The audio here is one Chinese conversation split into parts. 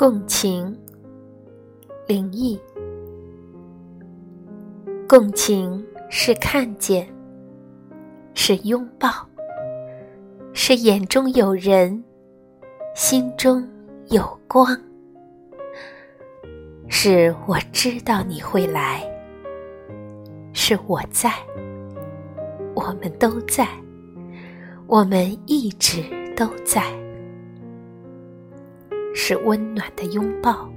共情，灵异。共情是看见，是拥抱，是眼中有人，心中有光，是我知道你会来，是我在，我们都在，我们一直都在。是温暖的拥抱，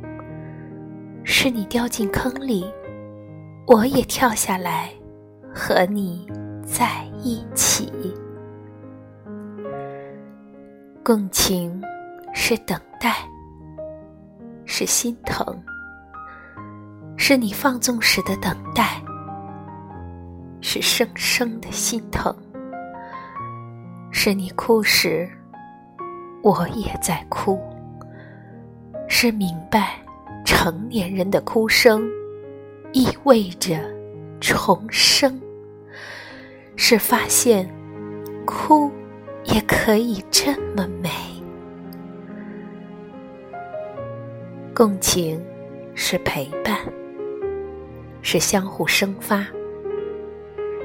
是你掉进坑里，我也跳下来，和你在一起。共情是等待，是心疼，是你放纵时的等待，是生生的心疼，是你哭时，我也在哭。是明白，成年人的哭声意味着重生；是发现，哭也可以这么美。共情是陪伴，是相互生发，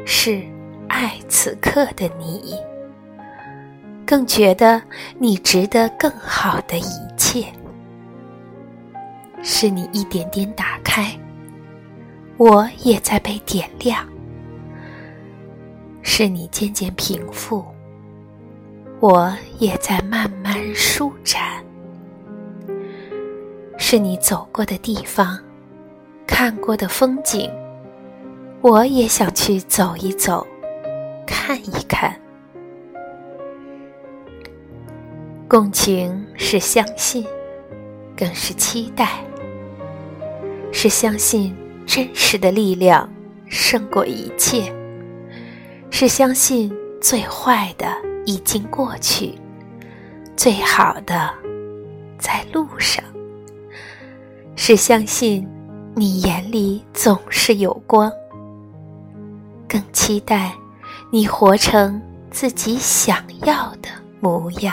是爱此刻的你，更觉得你值得更好的一。是你一点点打开，我也在被点亮；是你渐渐平复，我也在慢慢舒展；是你走过的地方，看过的风景，我也想去走一走，看一看。共情是相信。更是期待，是相信真实的力量胜过一切，是相信最坏的已经过去，最好的在路上，是相信你眼里总是有光，更期待你活成自己想要的模样。